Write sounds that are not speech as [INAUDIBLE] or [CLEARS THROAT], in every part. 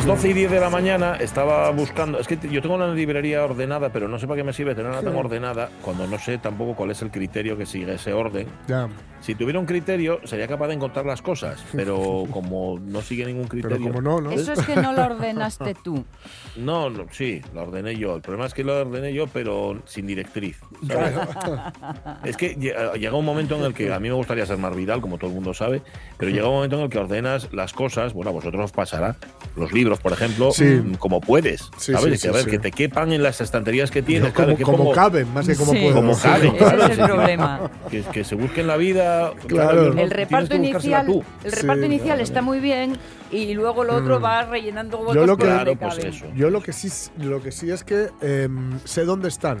Las 12 y 10 de la mañana estaba buscando. Es que yo tengo una librería ordenada, pero no sé para qué me sirve tenerla tan ordenada cuando no sé tampoco cuál es el criterio que sigue ese orden. Ya. Si tuviera un criterio, sería capaz de encontrar las cosas, pero como no sigue ningún criterio. Pero como no, ¿no? Eso es que no lo ordenaste tú. [LAUGHS] No, no, sí, lo ordené yo. El problema es que lo ordené yo, pero sin directriz. ¿sabes? [LAUGHS] es que lle- llega un momento en el que a mí me gustaría ser más Vidal, como todo el mundo sabe, pero llega un momento en el que ordenas las cosas, bueno, a vosotros os pasará, los libros, por ejemplo, Sí. mm, como puedes, Sí, ¿sabes? sí, que, a ver, sí. que te quepan en las estanterías que tienes, como, que como caben, más que como Sí. pueden. Como Sí. caben, Ese es el problema. que, que se busquen la vida. Claro. El reparto inicial, el Sí, reparto inicial claro. está muy bien y luego lo otro va rellenando huecos Yo lo que- Claro, pues eso. Yo lo que sí, lo que sí es que em, sé dónde están.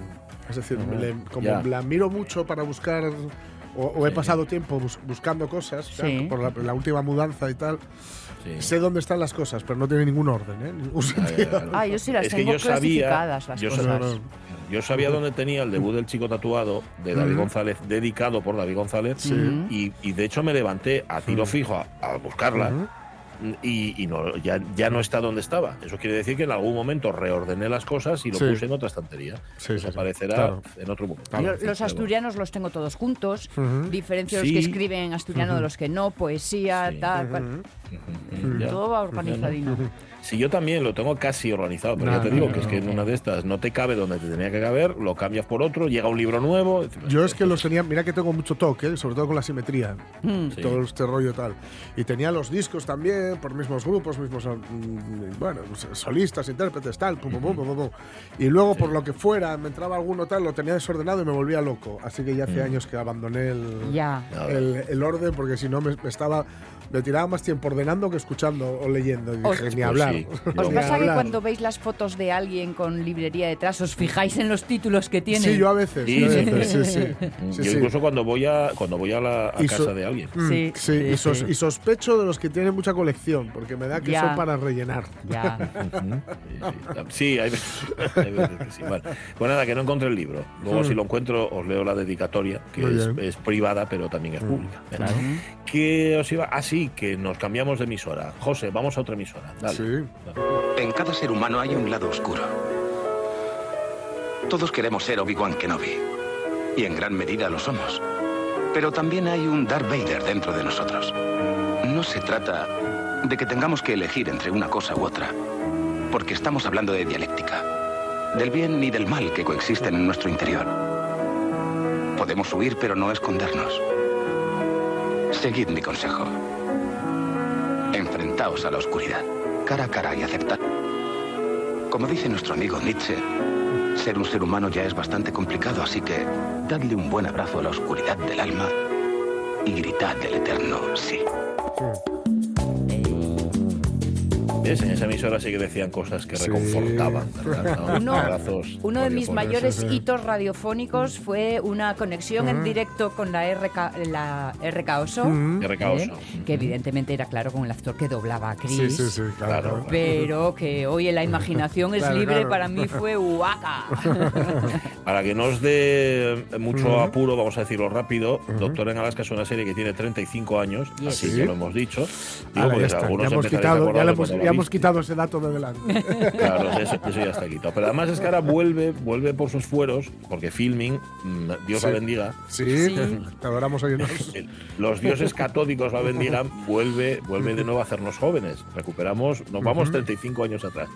Es decir, le- como Ya. la miro mucho para buscar, o, o he pasado tiempo bus- buscando cosas, o sea, Sí. por la, la última mudanza y tal, Sí. sé dónde están las cosas, pero no tiene ningún orden, ¿eh? Ningún Ya, ya, sentido. ya. Ah, yo sí las Es tengo yo sabía- clasificadas las yo cosas. No, no. Yo sabía dónde tenía el debut del chico tatuado de David. González, dedicado por David González, y, y de hecho me levanté a tiro fijo a, a buscarla. Y, y no, ya, ya no está donde estaba. Eso quiere decir que en algún momento reordené las cosas y lo Sí. puse en otra estantería. Sí, sí, sí. Desaparecerá Claro. en otro momento. Claro. Los asturianos los tengo todos juntos, diferencio Sí. los que escriben en asturiano de los que no, poesía, Sí. tal, todo va organizadino. Si yo también lo tengo casi organizado, pero ya No, te no, digo no, que es que en no. una de estas no te cabe donde te tenía que caber, lo cambias por otro, llega un libro nuevo. Yo es que los tenía, mira que tengo mucho toque, ¿eh? sobre todo con la simetría, Mm. Sí. todo este rollo tal. Y tenía los discos también, por mismos grupos, mismos, mm, bueno, solistas, intérpretes, tal, pum, pum, pum, pum, pum, pum. Y luego, por lo que fuera, me entraba alguno tal, lo tenía desordenado y me volvía loco. Así que ya hace años que abandoné el, Ya. el, el orden, porque si no me, me estaba... Me tiraba más tiempo ordenando que escuchando o leyendo. Y Os- dije, ni Pues hablar. sí, [LAUGHS] ¿Os Ni pasa que cuando veis las fotos de alguien con librería detrás os fijáis en los títulos que tiene? Sí, yo a veces. Sí, yo a sí, veces, sí. sí, sí. Sí, yo sí. incluso cuando voy a cuando voy a la a casa so- de alguien. Mm, Sí, sí, sí, y, sos- sí. y sospecho de los que tienen mucha colección, porque me da que Ya. son para rellenar. Ya. [LAUGHS] Sí, hay veces, [LAUGHS] hay veces que sí. Vale. Pues nada, que no encontré el libro. Luego, si lo encuentro, os leo la dedicatoria, que es, privada, pero también es pública. ¿verdad? Que os iba. Ah, sí, que nos cambiamos de emisora. José, vamos a otra emisora. Dale. Sí. En cada ser humano hay un lado oscuro. Todos queremos ser Obi-Wan Kenobi. Y en gran medida lo somos. Pero también hay un Darth Vader dentro de nosotros. No se trata de que tengamos que elegir entre una cosa u otra. Porque estamos hablando de dialéctica. Del bien y del mal que coexisten en nuestro interior. Podemos huir pero no escondernos. Seguid mi consejo. A la oscuridad, cara a cara y aceptad. Como dice nuestro amigo Nietzsche, ser un ser humano ya es bastante complicado, así que dadle un buen abrazo a la oscuridad del alma y gritad del eterno sí. ¿Ves? En esa emisora sí que decían cosas que Sí. reconfortaban. [LAUGHS] ¿No? Uno, Abrazos uno de mis mayores sí, sí. hitos radiofónicos fue una conexión en directo con la RK, la RK Oso, Mm. ¿eh? que evidentemente era claro con el actor que doblaba a Chris. Sí, sí, sí, claro. Claro. Pero que hoy en la imaginación es [LAUGHS] Claro, libre, claro. para mí fue huaca. [LAUGHS] Para que no os dé mucho apuro, vamos a decirlo rápido, Doctor en Alaska es una serie que tiene 35 años, Yes. así Sí. que lo hemos dicho. Digo, ya está, algunos ya hemos quitado, ya, le hemos, cuando ya la hemos quitado ese dato de delante. [LAUGHS] Claro, eso, eso ya está quitado. Pero además es que ahora vuelve, vuelve por sus fueros, porque filming, mm, Dios la Sí. bendiga, Sí, Sí. te adoramos hoy [LAUGHS] los dioses catódicos la bendigan, vuelve, vuelve de nuevo a hacernos jóvenes. Recuperamos, nos vamos 35 años atrás.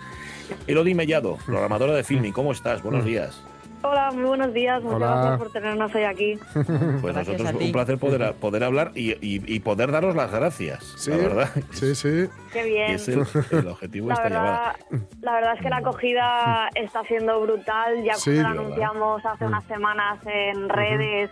Elodie Mellado, programadora de filming, ¿cómo estás? Buenos días. Hola, muy buenos días. Muchas Hola. gracias por tenernos hoy aquí. [LAUGHS] Pues Gracias nosotros a ti. un placer poder, [LAUGHS] poder hablar y, y- y poder daros las gracias, Sí, la verdad. sí, sí. Qué Y bien. es el, el objetivo de esta llamada. la verdad es que la acogida [LAUGHS] está siendo brutal. Ya Sí, cuando la lo anunciamos hace unas semanas en redes,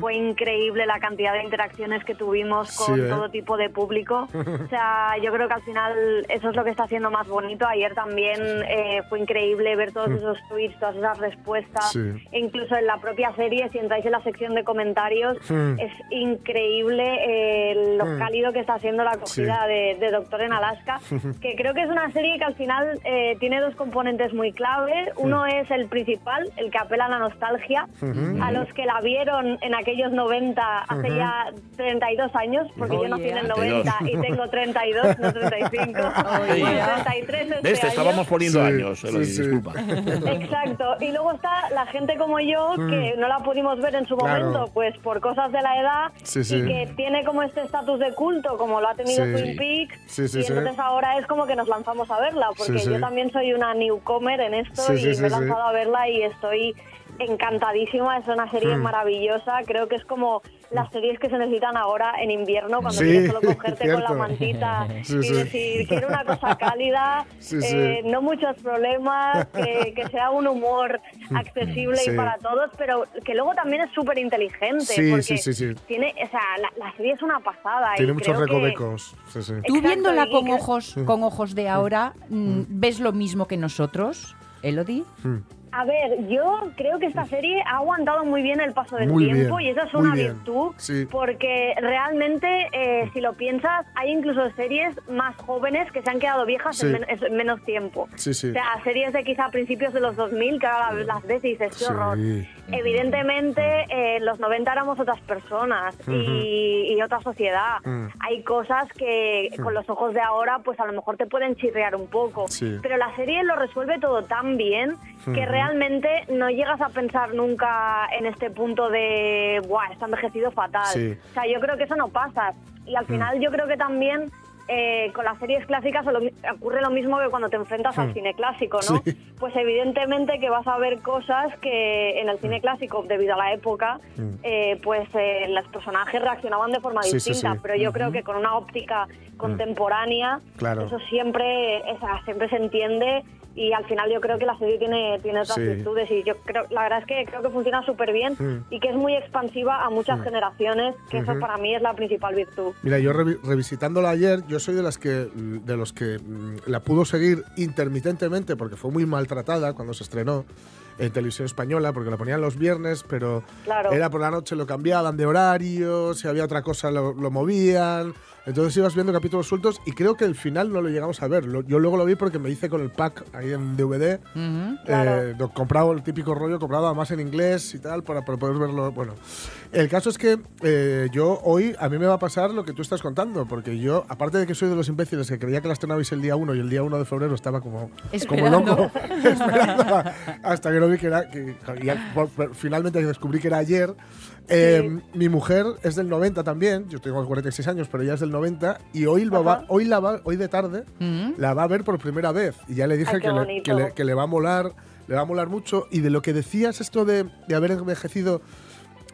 fue increíble la cantidad de interacciones que tuvimos con Sí, ¿eh? todo tipo de público. O sea, yo creo que al final eso es lo que está haciendo más bonito. Ayer también eh, fue increíble ver todos esos tweets, todas esas respuestas. Sí. E incluso en la propia serie, si entráis en la sección de comentarios, Mm. es increíble eh, lo Mm. cálido que está haciendo la acogida de, de Doctor en Alaska, [LAUGHS] que creo que es una serie que al final eh, tiene dos componentes muy clave. Uno es el principal, el que apela a la nostalgia, a los que la vieron en aquellos 90, hace ya 32 años, porque Oh, yo nací en el yeah. 90 y tengo 32, no 35, Oh, yeah. 33 este ¿Ves? Te año. estábamos poniendo Sí, años, sí, sí. disculpa. Exacto. Y luego está la gente como yo que no la pudimos ver en su Mm. Claro. momento, pues por cosas de la edad Sí, sí. y que tiene como este estatus de culto, como lo ha tenido Sí. Twin Peaks. Y entonces ahora es como que nos lanzamos a verla, porque yo también soy una newcomer en esto y me he lanzado a verla y estoy encantadísima. Es una serie Hmm. maravillosa. Creo que es como las series que se necesitan ahora en invierno, cuando Sí, quieres solo [LAUGHS] cogerte con la mantita [LAUGHS] Sí, y sí. decir, quiero una cosa cálida, [LAUGHS] Sí, sí. eh, no muchos problemas, que, que sea un humor accesible Sí. y para todos, pero que luego también es súper inteligente. Sí, porque sí, sí, sí. Tiene, o sea, la, la serie es una pasada. Tiene y muchos creo que- recovecos. Sí, sí. Tú Exacto, viéndola con ojos, con ojos de ahora, mm, ¿ves lo mismo que nosotros, Elodie? A ver, yo creo que esta serie ha aguantado muy bien el paso del Muy tiempo bien, y eso es una bien, virtud sí. porque realmente, eh, si lo piensas, hay incluso series más jóvenes que se han quedado viejas Sí. en, men- en menos tiempo. Sí, sí. O sea, series de quizá principios de los 2000 que ahora las- ves y dices, qué horror. Evidentemente, eh, los 90 éramos otras personas y, y otra sociedad. Mm. Hay cosas que con los ojos de ahora, pues a lo mejor te pueden chirrear un poco. Sí. Pero la serie lo resuelve todo tan bien que realmente no llegas a pensar nunca en este punto de, ¡buah, está envejecido fatal! Sí. O sea, yo creo que eso no pasa. Y al final yo creo que también eh, con las series clásicas ocurre lo mismo que cuando te enfrentas al cine clásico, ¿no? Sí. Pues evidentemente que vas a ver cosas que en el cine clásico, debido a la época, eh, pues eh, los personajes reaccionaban de forma Sí, distinta. sí. Pero yo creo que con una óptica contemporánea, Claro. eso siempre, o sea, siempre se entiende y al final yo creo que la serie tiene, tiene otras Sí. virtudes y yo creo, la verdad es que creo que funciona súper bien Mm. y que es muy expansiva a muchas generaciones, que eso para mí es la principal virtud. Mira, yo revi- revisitándola ayer, yo soy de las que de los que mm, la pudo seguir intermitentemente porque fue muy maltratada cuando se estrenó en televisión española porque la ponían los viernes, pero Claro. era por la noche lo cambiaban de horario, si había otra cosa lo, lo movían. Entonces ibas viendo capítulos sueltos y creo que el final no lo llegamos a ver. Lo- yo luego lo vi porque me hice con el pack ahí en DVD. Claro. Eh, lo- comprado el típico rollo, comprado además en inglés y tal, para, para poder verlo. Bueno, el caso es que eh, yo hoy, a mí me va a pasar lo que tú estás contando, porque yo, aparte de que soy de los imbéciles que creía que la estrenabais el día 1 y el día 1 de febrero estaba como, como Esperando. loco, [LAUGHS] [LAUGHS] esperando a- hasta que no vi que era, que, ya por- por- finalmente descubrí que era ayer. Eh, Mi mujer es del 90 también, yo tengo 46 años, pero ella es del 90 y hoy, va, hoy, la va, hoy de tarde Mm. la va a ver por primera vez. Y ya le dije Ay, qué que, le, que, le, que le va a molar, le va a molar mucho. Y de lo que decías esto de, de haber envejecido,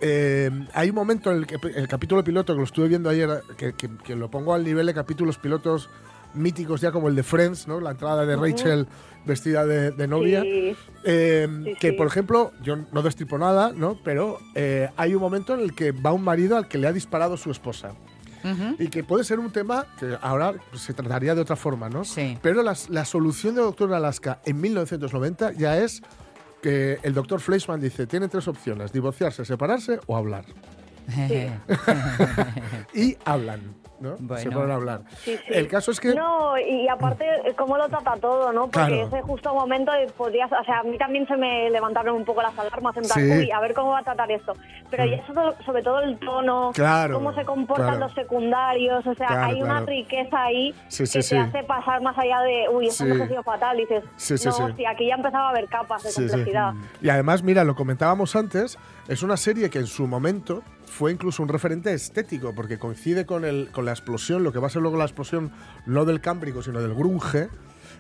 eh, hay un momento en el que el capítulo piloto que lo estuve viendo ayer, que, que- que lo pongo al nivel de capítulos pilotos míticos ya como el de Friends, ¿no? La entrada de Rachel vestida de, de novia. Sí. Eh, Sí, que, sí. por ejemplo, yo no destripo nada, ¿no? Pero eh, hay un momento en el que va un marido al que le ha disparado su esposa. Ujú. Y que puede ser un tema que ahora se trataría de otra forma, ¿no? Sí. Pero las- la solución de Doctor Alaska en 1990 ya es que el doctor Fleischman dice, tiene tres opciones, divorciarse, separarse o hablar. [LAUGHS] Y hablan. ¿No? Se Bueno. ponen a hablar. Sí, sí. El caso es que. No, y aparte, cómo lo trata todo, ¿no? Porque Claro. ese justo momento podrías... O sea, a mí también se me levantaron un poco las alarmas en plan, Sí. uy, a ver cómo va a tratar esto. Pero ya sobre, sobre todo el tono, Claro, cómo se comportan claro. los secundarios, o sea, Claro, hay una riqueza ahí Sí, sí, que sí. te hace pasar más allá de, uy, esto Sí. no ha sido fatal. Y dices, Sí, sí, no, sí. hostia, aquí ya empezaba a haber capas de Sí, sí. complejidad. Y además, mira, lo comentábamos antes, es una serie que en su momento fue incluso un referente estético, porque coincide con, el, con la explosión, lo que va a ser luego la explosión no del cámbrico, sino del grunge.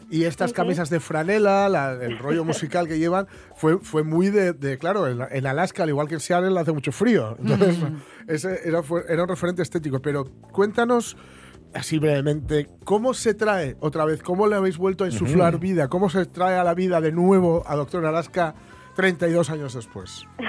Y estas camisas de franela, la- el rollo musical que llevan, fue, fue muy de, de- claro, en, en Alaska, al igual que en Seattle, hace mucho frío. Entonces, ese era, fue- era un referente estético. Pero cuéntanos, así brevemente, ¿cómo se trae otra vez, cómo le habéis vuelto a insuflar vida? ¿Cómo se trae a la vida de nuevo a Doctor Alaska 32 años después? [LAUGHS]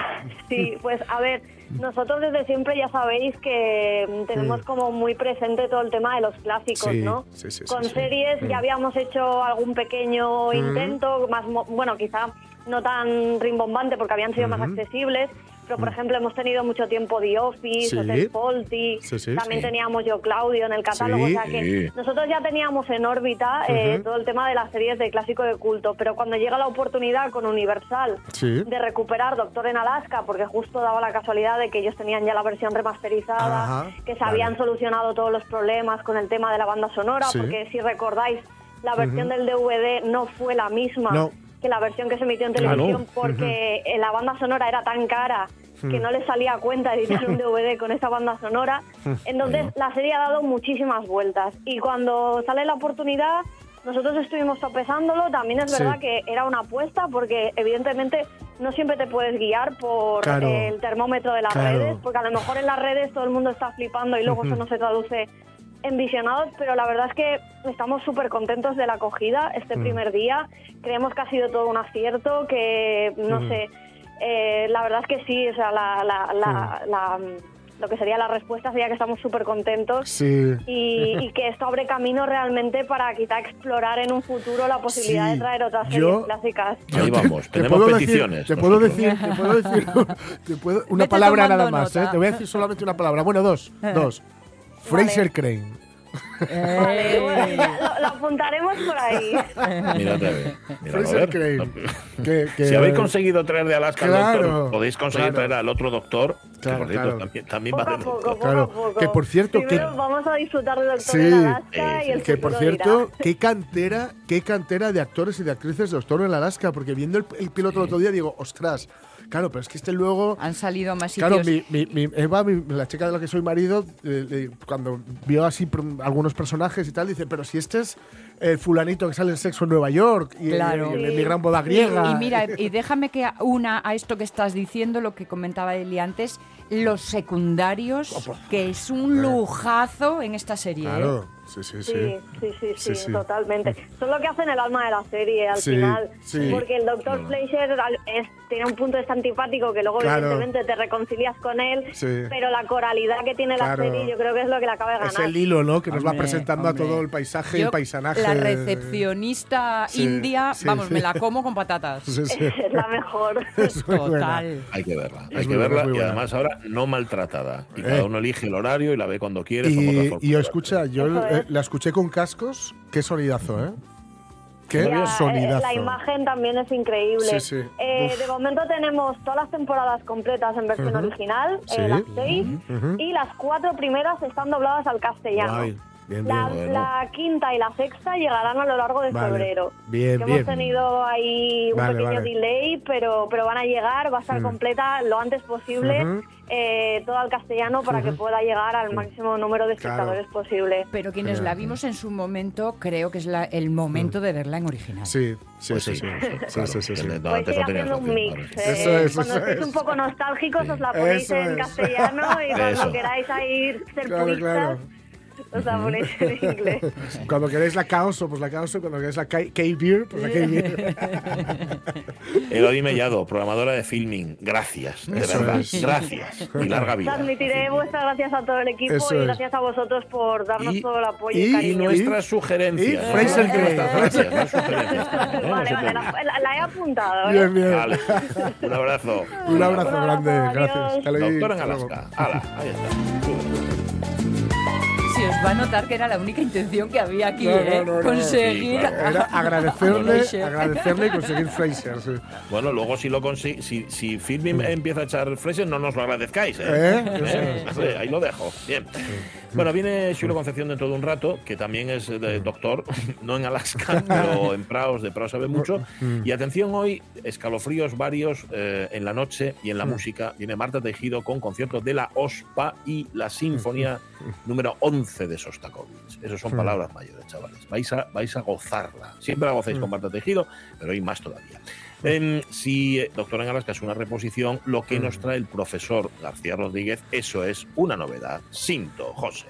Sí, pues a ver, nosotros desde siempre ya sabéis que mm, tenemos como muy presente todo el tema de los clásicos, Sí, ¿no? sí, sí, Con series ya habíamos hecho algún pequeño intento, más bueno, quizá no tan rimbombante porque habían sido más accesibles, pero por ejemplo hemos tenido mucho tiempo The Office, Sí. Hotel Faulty, Sí, sí, también sí. teníamos Yo Claudio en el catálogo, Sí. o sea que Sí. nosotros ya teníamos en órbita eh, todo el tema de las series de clásico de culto, pero cuando llega la oportunidad con Universal Sí. de recuperar Doctor en Alaska, porque justo daba la casualidad de que ellos tenían ya la versión remasterizada, Ajá, que se vale. habían solucionado todos los problemas con el tema de la banda sonora, Sí. porque si recordáis, la versión del DVD no fue la misma No. Que la versión que se emitió en televisión, porque eh, la banda sonora era tan cara que no les salía a cuenta editar un [LAUGHS] DVD con esa banda sonora. Entonces, la serie ha dado muchísimas vueltas. Y cuando sale la oportunidad, nosotros estuvimos sopesándolo. También es Sí. verdad que era una apuesta, porque evidentemente no siempre te puedes guiar por Claro. el termómetro de las Claro. redes, porque a lo mejor en las redes todo el mundo está flipando y luego eso no se traduce en visionados, pero la verdad es que estamos súper contentos de la acogida este primer día. Creemos que ha sido todo un acierto, que no sé, eh, la verdad es que sí, o sea, la, la- la- la- lo que sería la respuesta sería que estamos súper contentos. Sí. Y, y que esto abre camino realmente para quizá explorar en un futuro la posibilidad Sí. de traer otras series Yo- clásicas. [LAUGHS] Ahí vamos, Te tenemos puedo peticiones. Decir, te puedo nosotros. decir, te puedo decir, [LAUGHS] te puedo- una Vete palabra nada más, ¿eh? Te voy a decir solamente una palabra. Bueno, dos, [LAUGHS] dos. Fraser Crane. Vale, bueno, lo, lo apuntaremos por ahí. Mírate a ver. Fraser. Crane. Que- que- Si habéis conseguido traer de Alaska al Claro, doctor, podéis conseguir claro. traer al otro doctor, Claro, que por cierto también, también Poco va a poco, doctor. poco Claro, a poco. que por cierto, Primero que- vamos a disfrutar de Doctor Sí, en Alaska y el Que por cierto, dirá. qué cantera, qué cantera de actores y de actrices de Doctor en Alaska, porque viendo el, el piloto el otro día digo, ostras, claro, pero es que este luego Han salido más sitios. Claro, mi, mi- mi- Eva, mi- la chica de la que soy marido, eh, eh, cuando vio así algunos personajes y tal, dice, pero si este es el fulanito que sale en Sexo en Nueva York y, Claro. y- y en mi gran boda griega. Y mira, y déjame que una a esto que estás diciendo, lo que comentaba Eli antes, los secundarios, que es un lujazo en esta serie. ¿eh? Claro, sí, sí, sí. Sí, sí, sí, sí, Sí, sí. totalmente. Son lo que hacen el alma de la serie al Sí, final. sí. Porque el Dr. Fleischer es, tiene un punto de este antipático que luego Claro. evidentemente te reconcilias con él, Sí. pero la coralidad que tiene Claro. la serie yo creo que es lo que la acaba de ganar. Es el hilo, ¿no? Que nos va Hombre, presentando hombre. a todo el paisaje y Yo, el paisanaje. La recepcionista Sí, india, sí, vamos, sí. me la como con patatas. Sí, sí. [LAUGHS] es la mejor. [LAUGHS] Es muy buena. Total. Hay que verla, Es hay muy que verla y además ahora no maltratada. Y Eh. cada uno elige el horario y la ve cuando quiere. Y, y escucha, yo La escuché con cascos. Qué sonidazo, ¿eh? Qué eh, sonidazo. La imagen también es increíble. Sí, sí. Eh, de momento tenemos todas las temporadas completas en versión original, Sí. eh, las seis, y las cuatro primeras están dobladas al castellano. Guay. Bien, La, bien. Bueno. la quinta y la sexta llegarán a lo largo de Vale. febrero. Bien, bien. Hemos tenido ahí un Vale, pequeño vale. delay, pero, pero van a llegar, va a estar Mm. completa lo antes posible, Ujú. eh, todo al castellano para que pueda llegar al máximo número de Claro. espectadores posible. Pero quienes la vimos en su momento, creo que es la- el momento de verla en original. Sí, sí, Pues sí, sí, sí. claro, Sí, sí, sí, que Pues ir haciendo un mix. eh, Eso es, cuando eso estéis es. un poco nostálgicos os la ponéis Eso en es. castellano y cuando Eso. queráis ahí ser Claro, puristas claro. os la ponéis en inglés. [LAUGHS] Cuando queréis la caoso, pues la caoso. Cuando queréis la K-Beer, pues la K-Beer. [LAUGHS] Elodie Mellado, programadora de filming. Gracias, de Eso verdad. es. Gracias. Y larga vida. Transmitiré vuestras gracias a todo el equipo Eso y es. gracias a vosotros por darnos Y- todo el apoyo y, y Y cariño. nuestras sugerencias. y ¿no? Fraser Nuestras Crane. sugerencias. No Vale, vale, la, la he apuntado. ¿eh? Bien, bien. Vale. Un abrazo. Un abrazo Un abrazo, grande. adiós. Gracias. Hasta luego. Doctor en. Alaska. Hala, ahí está. Si os va a notar que era la única intención que había aquí, No, no, ¿eh? no, no. Conseguir. Sí, claro. Era agradecerle, agradecerle y conseguir Fraser. sí. Bueno, luego si lo consi- si, si Filmin empieza a echar Fraser, no nos lo agradezcáis, ¿eh? ¿Eh? ¿Eh? Vale, Ahí lo dejo. Bien. Bueno, viene Xulo Concepción dentro de un rato, que también es doctor, [LAUGHS] no en Alaska, pero [LAUGHS] en Praos, de Praos sabe mucho. Y atención hoy, escalofríos varios eh, en la noche y en la música. Viene Marta Tejido con concierto de la OSPA y la Sinfonía [LAUGHS] número 11 de Sostakovich. Esas son palabras mayores, chavales. Vais a, vais a gozarla. Siempre la gocéis con Marta Tejido, pero hoy más todavía. Em, si eh, Doctor en Alaska es una reposición, lo que nos trae el profesor García Rodríguez, eso es una novedad. Sinto, José.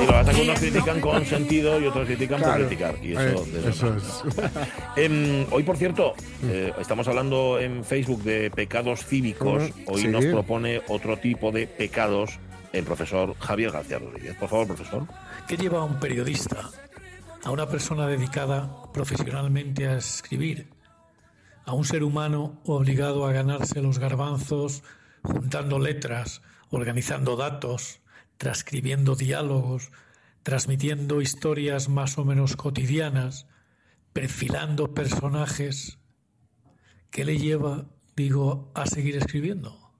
Digo, hasta que unos critican con sentido y otros critican por Claro. criticar. Y eso, Eh, eso es. [LAUGHS] Em, hoy, por cierto, eh, estamos hablando en Facebook de pecados cívicos. Hoy sí. nos propone otro tipo de pecados el profesor Javier García Rodríguez. Por favor, profesor. ¿Qué lleva a un periodista, a una persona dedicada profesionalmente a escribir, a un ser humano obligado a ganarse los garbanzos, juntando letras, organizando datos, transcribiendo diálogos, transmitiendo historias más o menos cotidianas, perfilando personajes? ¿Qué le lleva, digo, a seguir escribiendo?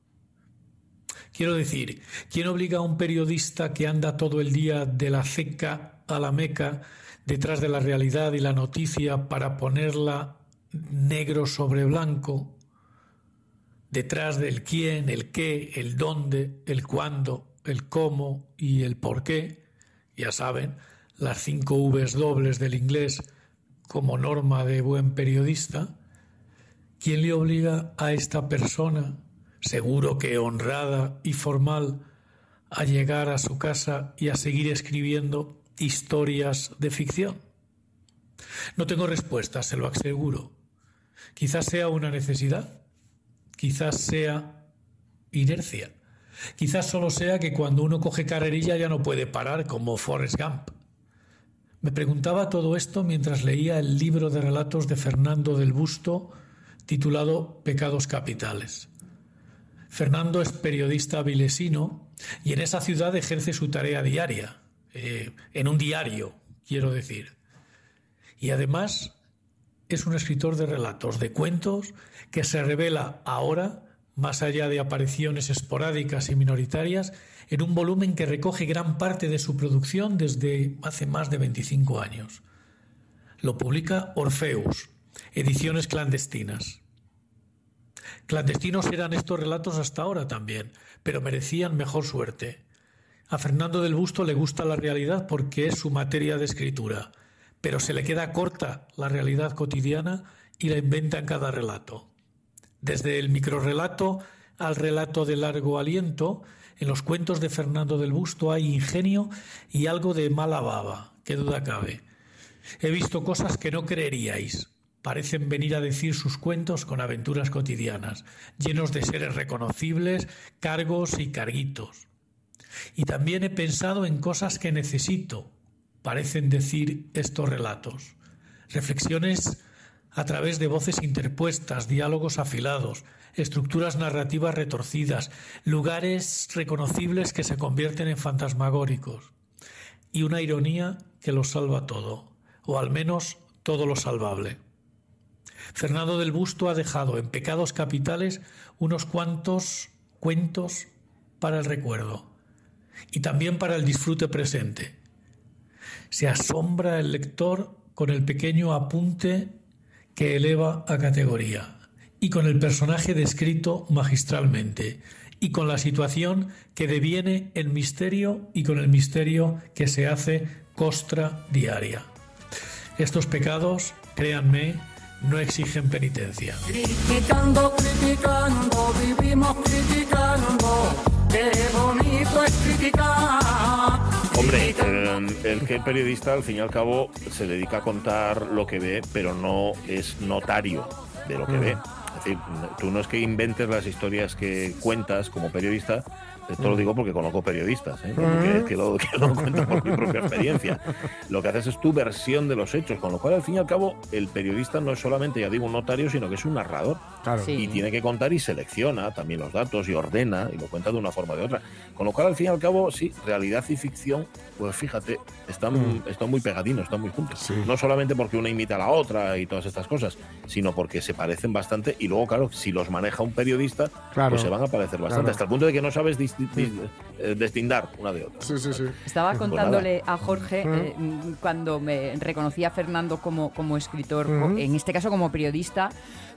Quiero decir, ¿quién obliga a un periodista que anda todo el día de la ceca a la meca detrás de la realidad y la noticia para ponerla negro sobre blanco, detrás del quién, el qué, el dónde, el cuándo, el cómo y el por qué? Ya saben, las cinco Vs dobles del inglés como norma de buen periodista. ¿Quién le obliga a esta persona, seguro que honrada y formal, a llegar a su casa y a seguir escribiendo historias de ficción? No tengo respuesta, se lo aseguro. Quizás sea una necesidad, quizás sea inercia, quizás solo sea que cuando uno coge carrerilla ya no puede parar como Forrest Gump. Me preguntaba todo esto mientras leía el libro de relatos de Fernando del Busto titulado Pecados Capitales. Fernando es periodista vilesino y en esa ciudad ejerce su tarea diaria, eh, en un diario, quiero decir. Y además es un escritor de relatos, de cuentos, que se revela ahora, más allá de apariciones esporádicas y minoritarias, en un volumen que recoge gran parte de su producción desde hace más de 25 años. Lo publica Orfeus, ediciones clandestinas. Clandestinos eran estos relatos hasta ahora también, pero merecían mejor suerte. A Fernando del Busto le gusta la realidad porque es su materia de escritura, pero se le queda corta la realidad cotidiana y la inventa en cada relato. Desde el microrrelato al relato de largo aliento, en los cuentos de Fernando del Busto hay ingenio y algo de mala baba, qué duda cabe. He visto cosas que no creeríais. Parecen venir a decir sus cuentos con aventuras cotidianas, llenos de seres reconocibles, cargos y carguitos. Y también he pensado en cosas que necesito, parecen decir estos relatos. Reflexiones a través de voces interpuestas, diálogos afilados, estructuras narrativas retorcidas, lugares reconocibles que se convierten en fantasmagóricos, y una ironía que lo salva todo, o al menos todo lo salvable. Fernando del Busto ha dejado en Pecados Capitales unos cuantos cuentos para el recuerdo y también para el disfrute presente. Se asombra el lector con el pequeño apunte que eleva a categoría y con el personaje descrito magistralmente y con la situación que deviene en misterio y con el misterio que se hace costra diaria. Estos pecados, créanme, no exigen penitencia. Criticando, criticando, vivimos criticando. Qué bonito es criticar. Hombre, eh, el que el periodista al fin y al cabo se dedica a contar lo que ve, pero no es notario de lo que ve. Es decir, tú no es que inventes las historias que cuentas como periodista, esto lo digo porque conozco periodistas, ¿eh? que, que lo, que lo cuento por mi propia experiencia. Lo que haces es tu versión de los hechos, con lo cual al fin y al cabo el periodista no es solamente, ya digo, un notario, sino que es un narrador. Claro. Sí. Y tiene que contar y selecciona también los datos y ordena y lo cuenta de una forma o de otra. Con lo cual al fin y al cabo, sí, realidad y ficción, pues fíjate, están, Mm. están muy pegadinos, están muy juntos. Sí. No solamente porque una imita a la otra y todas estas cosas, sino porque se parecen bastante y luego, claro, si los maneja un periodista, Claro. pues se van a parecer bastante, Claro. hasta el punto de que no sabes dis- dis- eh, destindar una de otra. Sí, sí, sí. Estaba contándole a Jorge Mm. eh, mm, cuando me reconocía a Fernando como, como escritor, Mm. en este caso como periodista,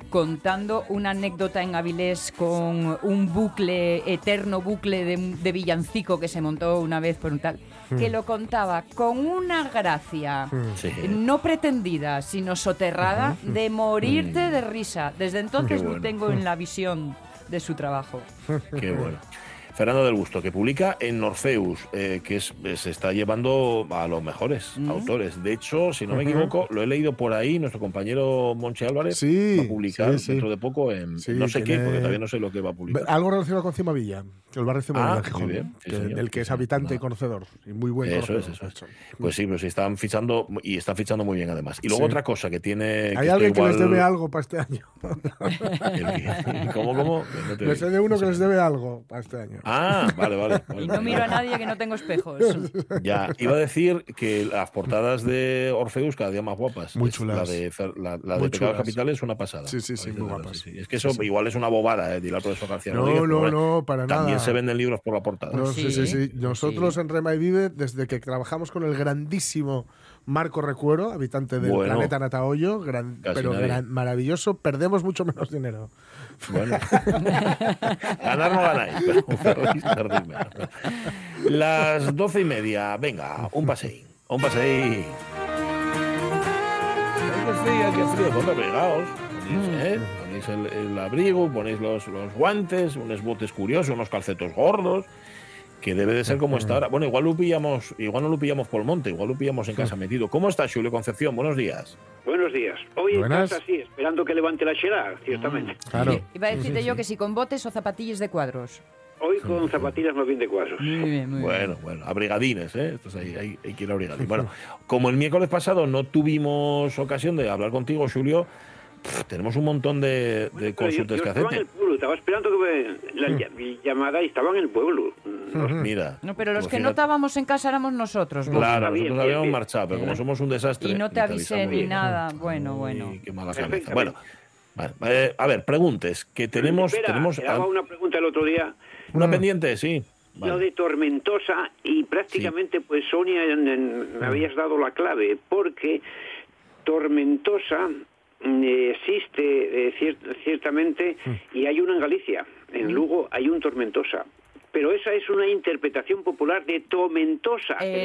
contando una anécdota en Avilés con un bucle, eterno bucle de, de villancico que se montó una vez por un tal, Mm. que lo contaba con una gracia no pretendida, sino soterrada, de morirte de risa. Desde entonces lo bueno. tengo en la visión de su trabajo. Qué bueno. Fernando del Busto, que publica en Orfeus, eh, que es, se está llevando a los mejores autores. De hecho, si no me equivoco, lo he leído por ahí, nuestro compañero Monche Álvarez Sí, va a publicar sí, sí. dentro de poco en no sé qué, porque todavía no sé lo que va a publicar. Algo relacionado con Cimavilla, el barrio Cimavilla Ah, señor. del que es habitante y conocedor. Y muy buen Eso es, eso es. Pues sí, pero sí están fichando y están fichando muy bien además. Y luego otra cosa que tiene. Hay alguien que les debe algo para este año. [LAUGHS] ¿Cómo, cómo? [LAUGHS] No te Me oí. sé de uno que les debe algo para este año. Ah, vale, vale. vale, [LAUGHS] Y no vale. miro a nadie que no tengo espejos. [LAUGHS] Ya, iba a decir que las portadas de Orfeus cada día más guapas. Muy Es chulas. La de, la, la de. Capitales es una pasada. Sí, sí, sí, muy guapas. sí, sí. Es que eso igual es una bobada, ¿eh? Dirá el profesor García No, Rodríguez, no, no, para También nada. se venden libros por la portada. No, sí, sí, sí. Sí, Nosotros sí. en Rema y Vive, desde que trabajamos con el grandísimo Marco Recuero, habitante del Bueno. planeta Natahoyo, gran, pero gran- maravilloso, perdemos mucho menos dinero. Bueno. [LAUGHS] Ganar no ganáis, pero menos. Las doce y media, venga, un paseín. Un paseín. Qué frío, qué frío, ponte abrigaos. Ponéis, ¿eh? Ponéis el, el abrigo, ponéis los, los guantes, unos botes curiosos, unos calcetos gordos, que debe de ser como está ahora. Bueno, igual lo pillamos, igual no lo pillamos por el monte, igual lo pillamos en casa metido. ¿Cómo está Julio Concepción? Buenos días. Buenos días. Hoy Buenas. estás así, esperando que levante la xera, ciertamente. Claro. Iba a decirte yo que si con botes o zapatillas de cuadros. Hoy con zapatillas más bien de cuadros. Muy bien, muy bien. Bueno, bueno, abrigadines, ¿eh? Estos ahí, hay, hay que ir abrigadines. [LAUGHS] Bueno, como el miércoles pasado no tuvimos ocasión de hablar contigo, Julio, pff, tenemos un montón de, yo, consultas yo que estaba en el pueblo, estaba esperando que me, la ll- llamada y estaba en el pueblo. No sé. Mira. No, pero los pues que no estábamos en casa éramos nosotros. Bob. Claro, bien, nosotros bien, habíamos bien. marchado, pero como somos un desastre. Y no te avisé ni nada. Bueno, Uy, bueno. Qué mala cabeza. Bueno, vale, eh, a ver, preguntes. Que tenemos, Espera, tenemos te una pregunta el otro día. una pendiente, sí. Vale. Lo de tormentosa y prácticamente pues Sonia en- en- me habías dado la clave porque tormentosa mm, existe eh, cier- ciertamente y hay uno en Galicia, en Lugo hay un tormentosa. Pero esa es una interpretación popular de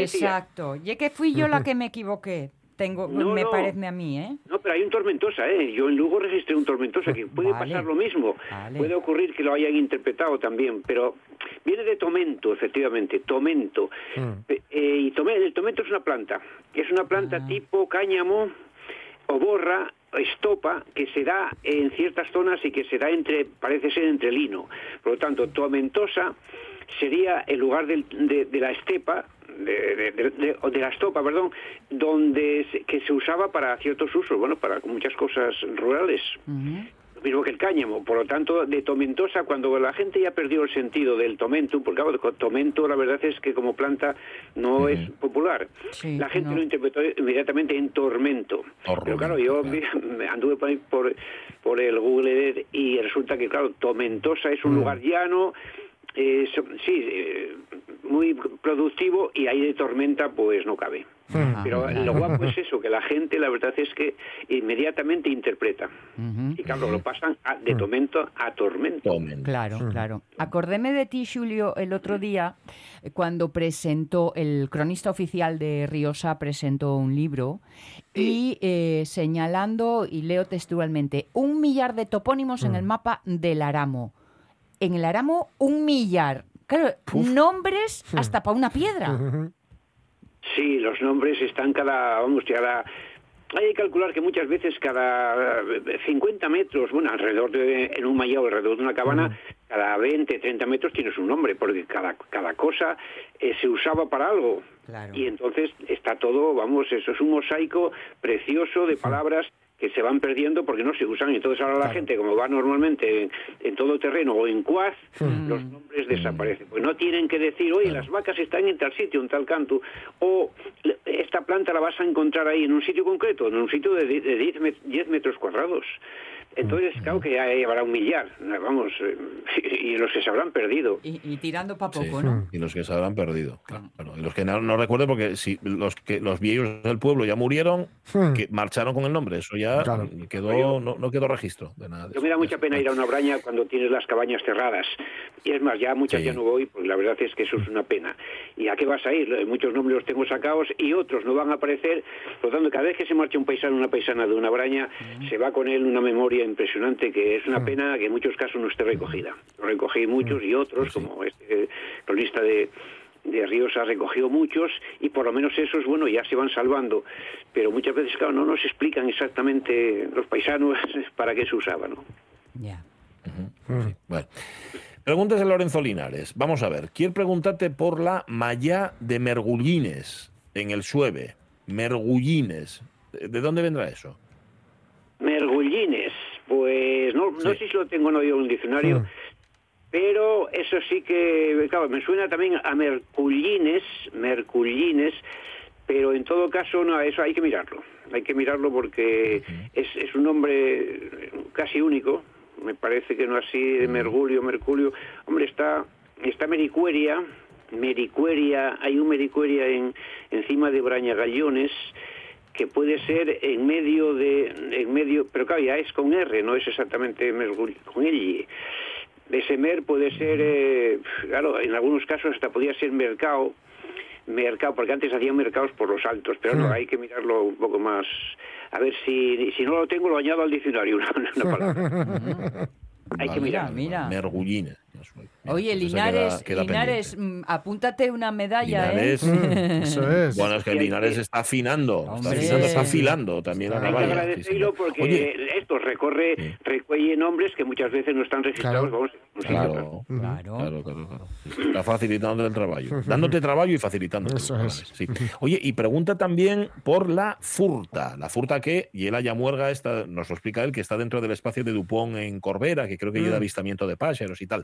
decía. Exacto. Y es que fui yo la que me equivoqué. Tengo, No, me no. parece a mí, ¿eh? No, pero hay un tormentosa, ¿eh? Yo en Lugo registré un tormentosa, que puede Vale. pasar lo mismo. Vale. Puede ocurrir que lo hayan interpretado también, pero viene de tomento, efectivamente, tomento. Eh, y tome- el tomento es una planta, es una planta Ah. tipo cáñamo o borra, estopa, que se da en ciertas zonas y que se da entre, parece ser entre lino. Por lo tanto, tomentosa sería el lugar de, de la estepa, de, de- la estopa, perdón, donde se- que se usaba para ciertos usos, bueno, para muchas cosas rurales. Mismo que el cáñamo, por lo tanto, de tomentosa, cuando la gente ya perdió el sentido del tomento, porque claro, el tomento la verdad es que como planta no es popular, Sí, la gente no. lo interpretó inmediatamente en tormento. Pero claro, yo claro. mira, me anduve por, ahí por, por el Google Earth y resulta que, claro, tomentosa es un lugar llano, eh, sí, eh, muy productivo y ahí de tormenta pues no cabe. Pero lo guapo es eso, que la gente la verdad es que inmediatamente interpreta. Y claro, lo pasan a- de tormento a tormento. Claro, claro. Acordéme de ti, Julio, el otro día, cuando presentó, el cronista oficial de Riosa presentó un libro y eh, señalando, y leo textualmente, un millar de topónimos en el mapa del Aramo. En el Aramo, un millar. Claro, nombres hasta para una piedra. Sí, los nombres están cada, vamos, cada hay que calcular que muchas veces cada eh, 50 metros, bueno, alrededor de, en un mallado, alrededor de una cabana, cada 20, 30 metros tienes un nombre, porque cada, cada cosa eh, se usaba para algo. Y entonces está todo, vamos, eso es un mosaico precioso de palabras que se van perdiendo porque no se usan. Entonces ahora la gente, como va normalmente en, en todo terreno o en cuaz, los nombres desaparecen. Pues no tienen que decir, oye, las vacas están en tal sitio, en tal canto, o "Le- esta planta la vas a encontrar ahí en un sitio concreto, en un sitio de, di- de 10 met- 10 metros cuadrados. Entonces, claro que ahí habrá un millar, vamos, eh, [LAUGHS] y los que se habrán perdido. Y, y tirando para Sí, poco, ¿no? Y los que se habrán perdido. Claro. Bueno, y los que no, no recuerden, porque si los que los viejos del pueblo ya murieron, que marcharon con el nombre, eso ya quedó, no, no quedó registro de nada. de eso. me da mucha pena ir a una braña cuando tienes las cabañas cerradas. Y es más, ya muchas ya no voy, porque la verdad es que eso es una pena. ¿Y a qué vas a ir? Muchos nombres los tengo sacados y otros no van a aparecer. Por lo tanto, cada vez que se marcha un paisano una paisana de una braña, se va con él una memoria impresionante que es una pena que en muchos casos no esté recogida. Lo recogí muchos y otros, como este cronista de de Riosa recogió muchos y por lo menos esos, bueno, ya se van salvando. Pero muchas veces, claro, no nos explican exactamente los paisanos [LAUGHS] para qué se usaba, ¿no? Sí, Bueno. Preguntas a Lorenzo Linares. Vamos a ver. Quiero preguntarte por la malla de Mergullines en el Sueve. Mergullines. ¿De de dónde vendrá eso? Mergullines, no, no sé si lo tengo no en un diccionario, pero eso sí que, claro, me suena también a Mercullines, Mercullines, pero en todo caso, no, eso hay que mirarlo, hay que mirarlo porque es, es un nombre casi único, me parece que no así de Mergulio, Merculio, hombre, está, está Mericueria, Mericueria, hay un Mericueria en, encima de Brañagallones, que puede ser en medio de en medio pero claro ya es con R no es exactamente con L. Ese mer puede ser eh, claro en algunos casos hasta podría ser mercado mercado porque antes hacían mercados por los altos pero no hay que mirarlo un poco más. A ver si si no lo tengo lo añado al diccionario [LAUGHS] una, una palabra. Hay que Mira, mirar mira. Oye, pues Linares, queda- queda Linares, mm, apúntate una medalla, Linares. ¿eh? Bueno, es que Linares está afinando, está afinando, está afilando también la hay que navalla. sí, agradecerlo porque Oye, esto recorre recuelle nombres que muchas veces no están registrados vamos, Claro, claro, claro, claro. Está facilitando el trabajo. Dándote trabajo y facilitando. Eso es. Sí. Oye, y pregunta también por la furta. La furta que, y la Yamuerga está, nos lo explica él, que está dentro del espacio de Dupont en Corbera, que creo que lleva Mm. avistamiento de pájaros y tal.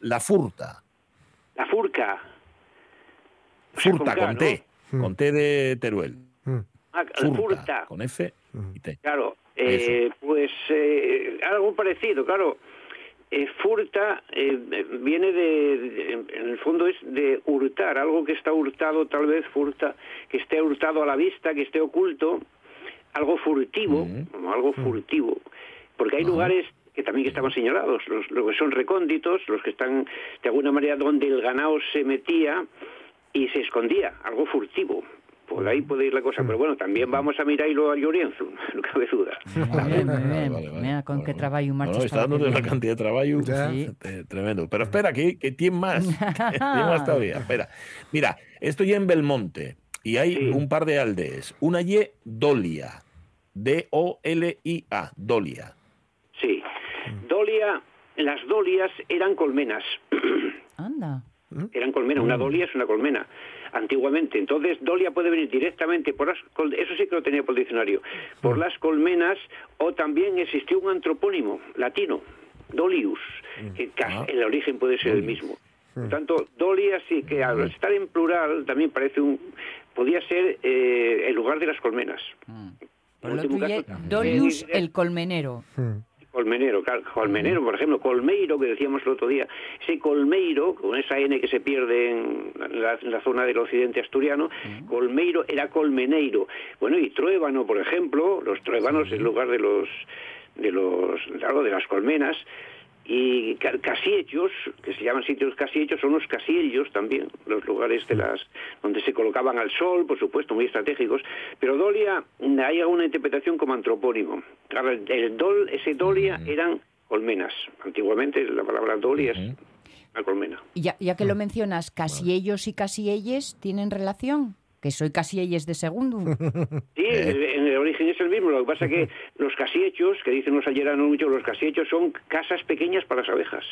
La furta. la furca O sea, Furta con K, con ¿no? T. Con T de Teruel. Ah, Furta, furta. Con F y T. Claro, eh, pues eh, algo parecido, claro. Eh, furta eh, viene de, de- en el fondo es de hurtar, algo que está hurtado, tal vez furta, que esté hurtado a la vista, que esté oculto, algo furtivo, como algo furtivo, porque hay lugares que también que estaban señalados, los, los que son recónditos, los que están de alguna manera donde el ganado se metía y se escondía, algo furtivo. Por ahí puede ir la cosa, pero bueno, también vamos a mirarlo a Llorenzo, [LAUGHS] no cabe duda. Muy bien, muy bien. Mira con qué trabajo marcha no, está dándote una cantidad de trabajo Sí. [LAUGHS] tremendo. Pero espera, que, que tiene más. [LAUGHS] tiene más todavía. Espera. Mira, estoy en Belmonte y hay un par de aldeas. Una Y Dolia. D-O-L-I-A. Dolia. Dolia, las dolias eran colmenas. [CLEARS THROAT] Anda. Eran colmenas, una dolia es una colmena, antiguamente. Entonces, dolia puede venir directamente por las col- eso sí que lo tenía por el diccionario, por las colmenas, o también existió un antropónimo latino, dolius, que ca- el origen puede ser el mismo. Por tanto, dolia sí que al estar en plural también parece un, podía ser eh, el lugar de las colmenas. Por En lo último tuyo, caso, Dolius el colmenero. Colmenero, claro, colmenero, por ejemplo, colmeiro, que decíamos el otro día, ese colmeiro, con esa N que se pierde en la, en la zona del occidente asturiano, colmeiro era colmeneiro. Bueno, y truébano, por ejemplo, los truébanos en lugar de los, de los, claro, de las colmenas, y ca- casiellos, que se llaman sitios casiellos, son los casiellos también, los lugares de las donde se colocaban al sol, por supuesto, muy estratégicos. Pero Dolia, hay alguna interpretación como antropónimo. Claro, el, dol, ese Dolia eran colmenas. Antiguamente la palabra Dolia es una colmena. Ya, ya que lo mencionas, casi ellos y casi ellas tienen relación. Que soy casi ellas de segundo. [LAUGHS] Sí, en el- en el origen es el mismo. Lo que pasa que [LAUGHS] los casiechos, que dicen los alleranos mucho, los casiechos son casas pequeñas para las abejas.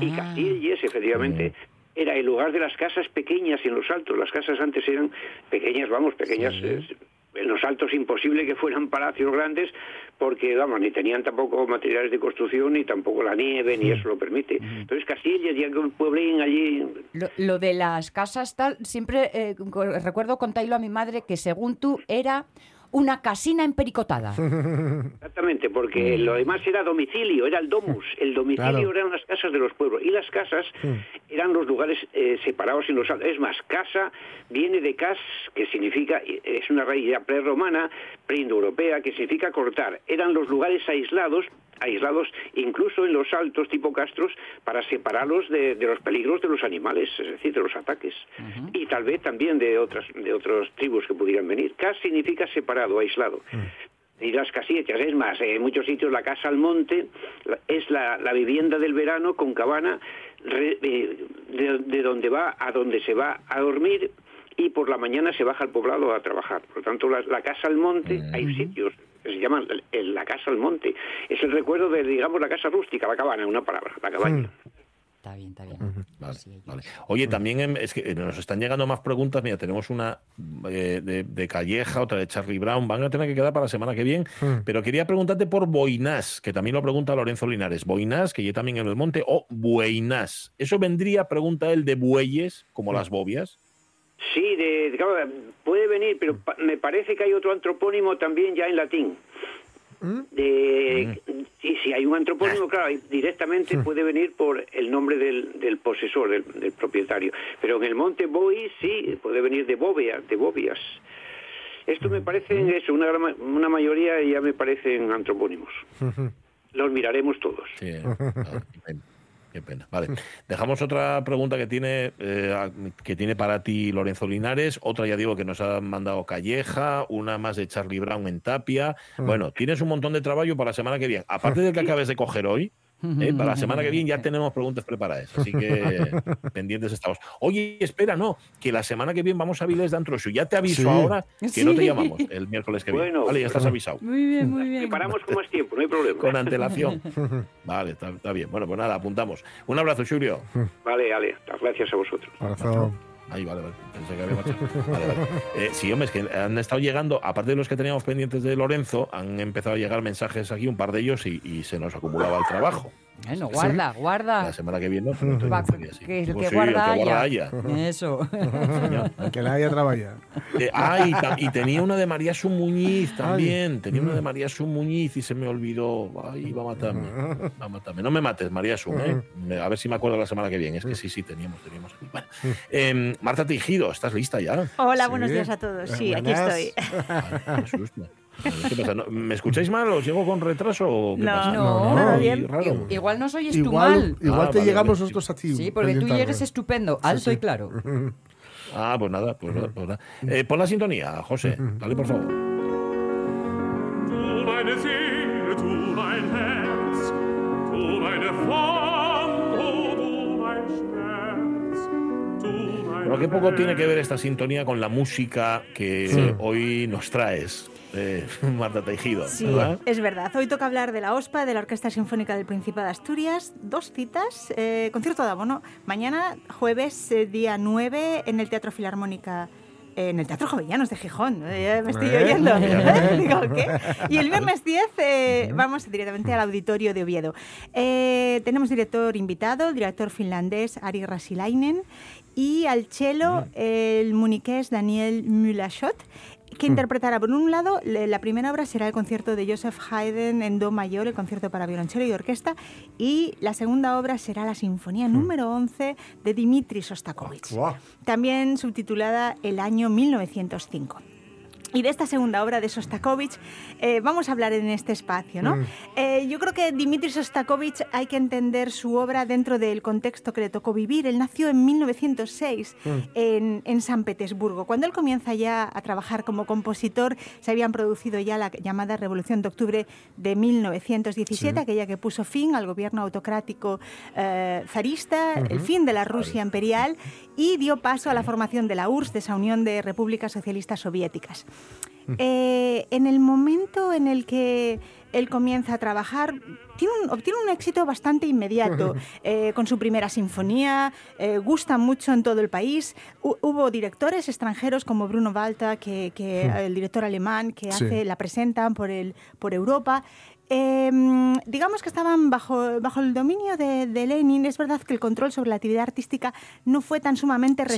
Y casilles, efectivamente, era el lugar de las casas pequeñas en los altos. Las casas antes eran pequeñas, vamos, pequeñas. eh, en los altos imposible que fueran palacios grandes porque, vamos, ni tenían tampoco materiales de construcción, ni tampoco la nieve, ni eso lo permite. Entonces Casillas, ya que un pueblín allí, Lo, lo de las casas tal, siempre eh, recuerdo contarlo a mi madre que según tú era una casina empericotada. [LAUGHS] Exactamente, porque lo demás era domicilio, era el domus. [LAUGHS] El domicilio Claro. eran las casas de los pueblos. Y las casas eran los lugares eh, separados en los altos. Es más, casa viene de cas, que significa, es una raíz ya prerromana, preindoeuropea, que significa cortar. Eran los lugares aislados aislados incluso en los altos tipo castros para separarlos de, de los peligros de los animales, es decir, de los ataques. Y tal vez también de otras de otras tribus que pudieran venir. Cas significa separado, aislado. Y las casillas, es más, en muchos sitios la casa al monte es la, la vivienda del verano con cabana re- eh, de, de donde va a donde se va a dormir y por la mañana se baja al poblado a trabajar. Por lo tanto, la, la casa al monte, hay sitios que se llaman el- el- la casa al monte. Es el recuerdo de, digamos, la casa rústica, la cabana, una palabra, la cabaña. Está bien, está bien. Vale, vale. Oye, también es que nos están llegando más preguntas. Mira, tenemos una eh, de, de Calleja, otra de Charlie Brown. Van a tener que quedar para la semana que viene. Pero quería preguntarte por Boinás, que también lo pregunta Lorenzo Linares. Boinás, que yo también en el monte, o Bueinás. ¿Eso vendría, pregunta él, de bueyes, como las bobias? Sí, de, de- claro, puede venir, pero pa- me parece que hay otro antropónimo también ya en latín. De, y si hay un antropónimo, claro, ahí directamente puede venir por el nombre del, del posesor, del, del propietario. Pero en el monte Boi sí, puede venir de bóvea, de bobias. Esto me parece, eso, una, una mayoría ya me parecen antropónimos. [LAUGHS] Los miraremos todos. Sí, ah, [LAUGHS] qué pena. Vale. Dejamos otra pregunta que tiene, eh, que tiene para ti Lorenzo Linares. Otra, ya digo, que nos ha mandado Calleja. Una más de Charlie Brown en Tapia. Bueno, tienes un montón de trabajo para la semana que viene. Aparte del que acabes de coger hoy. Eh, para la semana que viene ya [LAUGHS] tenemos preguntas preparadas, así que [LAUGHS] pendientes estamos. Oye, espera, no, que la semana que viene vamos a Viles de Antrosu. Ya te aviso Sí. ahora que no te llamamos el miércoles que viene. Bueno, vale, ya estás avisado. Muy bien, muy bien. Preparamos con más tiempo, no hay problema. Con antelación. [LAUGHS] Vale, está, está bien. Bueno, pues nada, apuntamos. Un abrazo, Julio. Vale, vale, gracias a vosotros. Ahí, vale, vale. Pensé que había. Vale, vale. Eh, sí, hombre, es que han estado llegando, aparte de los que teníamos pendientes de Lorenzo, han empezado a llegar mensajes aquí, un par de ellos, y se nos acumulaba el trabajo. Bueno, guarda, guarda. La semana que viene, pues, no Va, así. que el que sí, guarda el que guarda haya. haya. [LAUGHS] Eso. Señor. Que la haya trabajado. Eh, ah, y, tenía una de María Su Muñiz también. Tenía una de María Su Muñiz y se me olvidó. Ay, va a matarme. Va a matarme. No me mates, María Su, ¿eh? A ver si me acuerdo la semana que viene. Es que sí, sí, teníamos, teníamos. Bueno, em, Marta Tejido, ¿estás lista ya? Hola, buenos días a todos. Sí, aquí estoy. Ay, [LAUGHS] ¿No- ¿Me escucháis mal? ¿Os llego con retraso? o qué No, pasa? no, nada bien. raro. Igual nos oyes tú Igual, mal. igual Ah, te vale, llegamos vale. nosotros a ti. Sí, porque tú eres estupendo, alto y claro. [LAUGHS] Ah, pues nada, pues nada. Pues nada. Eh, pon la sintonía, José. Dale, por favor. Du meine Seele, du mein Herz, du meine Form, oh, du mein Schmerz, du mein Pero qué poco tiene que ver esta sintonía con la música que Sí. hoy nos traes, eh, [LAUGHS] Marta Tejido. Sí, ¿verdad? es verdad. Hoy toca hablar de la OSPA, de la Orquesta Sinfónica del Principado de Asturias. Dos citas, eh, concierto de abono. Mañana, jueves, eh, día 9, en el Teatro Filarmónica. En el Teatro Jovellanos de Gijón, Eh, me estoy oyendo. [LAUGHS] Digo, ¿qué? Y el viernes 10 eh, vamos directamente al auditorio de Oviedo. Tenemos director invitado, el director finlandés Ari Rasilainen, y al cello el muniqués Daniel Mulashot, que interpretará, por un lado, la primera obra será el concierto de Joseph Haydn en Do mayor, el concierto para violonchelo y orquesta, y la segunda obra será la Sinfonía número 11 de Dmitri Sostakovich, también subtitulada El año 1905. Y de esta segunda obra de Sostakovich eh, vamos a hablar en este espacio. ¿no? Mm. Eh, yo creo que Dmitri Sostakovich hay que entender su obra dentro del contexto que le tocó vivir. Él nació en 1906 Mm. en, en San Petersburgo. Cuando él comienza ya a trabajar como compositor, se habían producido ya la llamada Revolución de Octubre de 1917, Sí. aquella que puso fin al gobierno autocrático eh, zarista, el fin de la Rusia imperial y dio paso a la formación de la URSS, de esa Unión de Repúblicas Socialistas Soviéticas. Eh, en el momento en el que él comienza a trabajar, tiene un- obtiene un éxito bastante inmediato [LAUGHS] eh, con su primera sinfonía, eh, gusta mucho en todo el país. Hu- hubo directores extranjeros como Bruno Walter, que, que, Hmm. el director alemán, que Sí. hace, la presentan por, el, por Europa. Eh, digamos que estaban bajo, bajo el dominio de, de Lenin. Es verdad que el control sobre la actividad artística no fue tan sumamente Sí.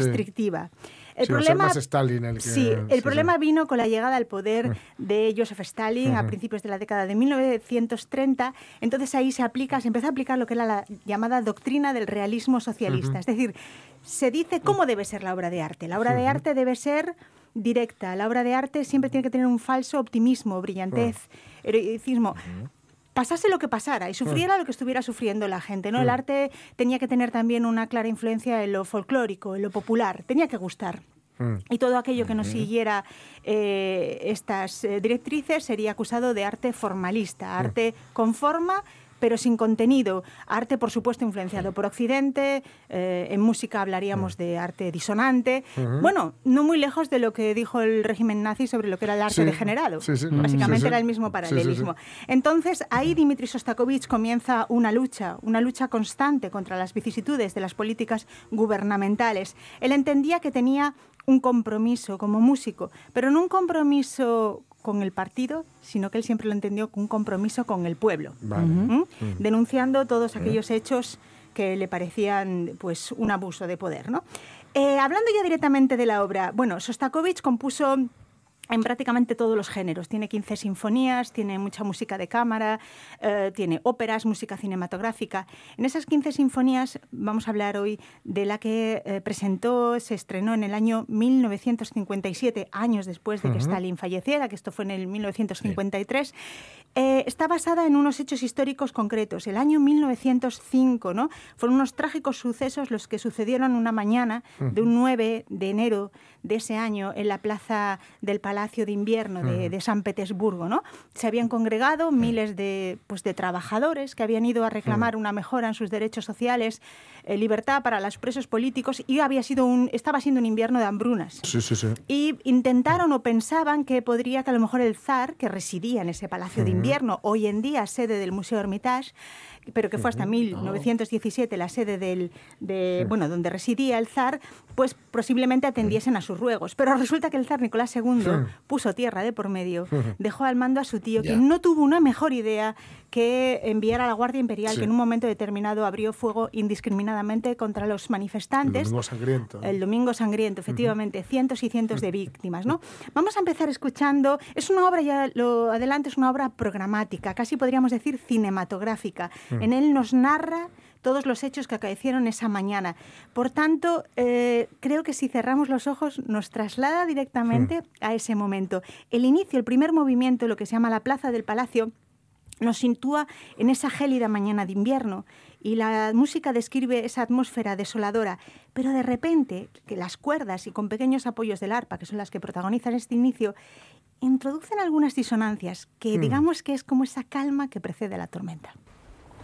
El Sí, problema, más Stalin el que- sí, el sí, sí. problema vino con la llegada al poder de Joseph Stalin a principios de la década de 1930. Entonces ahí se aplica, se empezó a aplicar lo que era la llamada doctrina del realismo socialista. Es decir, se dice cómo debe ser la obra de arte. La obra de arte debe ser directa. La obra de arte siempre tiene que tener un falso optimismo, brillantez, heroicismo. Pasase lo que pasara y sufriera lo que estuviera sufriendo la gente. ¿no? El Mm. arte tenía que tener también una clara influencia en lo folclórico, en lo popular. Tenía que gustar. Y todo aquello que no siguiera eh, estas eh, directrices sería acusado de arte formalista, arte con forma pero sin contenido. Arte, por supuesto, influenciado por Occidente. eh, en música hablaríamos de arte disonante. Bueno, no muy lejos de lo que dijo el régimen nazi sobre lo que era el arte Sí. degenerado. Sí, sí. Básicamente era el mismo paralelismo. Entonces, ahí Dimitri Sostakovich comienza una lucha, una lucha constante contra las vicisitudes de las políticas gubernamentales. Él entendía que tenía un compromiso como músico, pero no un compromiso con el partido, sino que él siempre lo entendió como un compromiso con el pueblo, Vale. ¿Mm? Mm. denunciando todos aquellos hechos que le parecían pues un abuso de poder. ¿no? Eh, hablando ya directamente de la obra, bueno, Sostakovich compuso en prácticamente todos los géneros. Tiene 15 sinfonías, tiene mucha música de cámara, eh, tiene óperas, música cinematográfica. En esas 15 sinfonías vamos a hablar hoy de la que eh, presentó, se estrenó en el año 1957, años después de que. Stalin falleciera, que esto fue en el 1953. Eh, está basada en unos hechos históricos concretos. El año 1905, ¿no? Fueron unos trágicos sucesos los que sucedieron una mañana de un 9 de enero de ese año en la plaza del Palacio de Invierno de, San Petersburgo, ¿no? Se habían congregado miles de, pues, de trabajadores que habían ido a reclamar una mejora en sus derechos sociales, eh, libertad para los presos políticos y había sido un, estaba siendo un invierno de hambrunas. Sí, sí, sí. Y intentaron o pensaban que podría que a lo mejor el zar, que residía en ese palacio de invierno, hoy en día sede del Museo Hermitage, pero que fue hasta 1917 la sede del, de, bueno, donde residía el zar, pues posiblemente atendiesen a sus ruegos. Pero resulta que el zar Nicolás II puso tierra de por medio, dejó al mando a su tío, que no tuvo una mejor idea que enviar a la Guardia Imperial, Sí. que en un momento determinado abrió fuego indiscriminadamente contra los El manifestantes. domingo sangriento. El domingo sangriento, efectivamente, cientos y cientos de víctimas, ¿no? Vamos a empezar escuchando, es una obra, ya lo adelanto, es una obra programática, casi podríamos decir cinematográfica. Mm. En él nos narra todos los hechos que acaecieron esa mañana. Por tanto, eh, creo que si cerramos los ojos nos traslada directamente a ese momento. El inicio, el primer movimiento, lo que se llama la plaza del palacio, nos sitúa en esa gélida mañana de invierno y la música describe esa atmósfera desoladora, pero de repente que las cuerdas y con pequeños apoyos del arpa, que son las que protagonizan este inicio, introducen algunas disonancias que Hmm. digamos que es como esa calma que precede a la tormenta.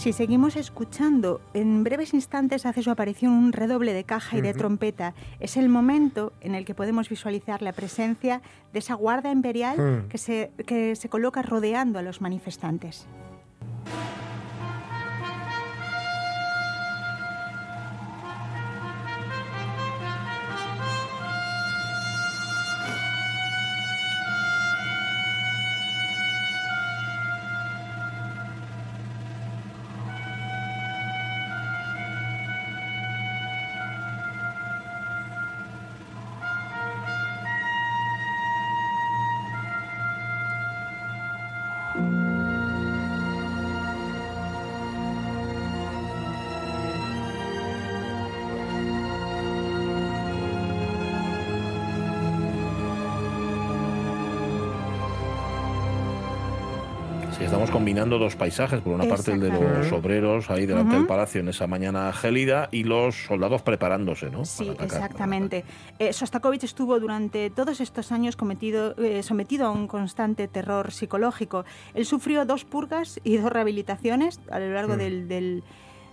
Si seguimos escuchando, en breves instantes hace su aparición un redoble de caja y de trompeta. Es el momento en el que podemos visualizar la presencia de esa guardia imperial Hmm. que, se, que se coloca rodeando a los manifestantes. Combinando dos paisajes, por una parte el de los obreros ahí delante Ujú. del palacio en esa mañana gélida y los soldados preparándose, ¿no? Sí, atacar. exactamente. Eh, Sostakovich estuvo durante todos estos años cometido, eh, sometido a un constante terror psicológico. Él sufrió dos purgas y dos rehabilitaciones a lo largo Mm. del, del-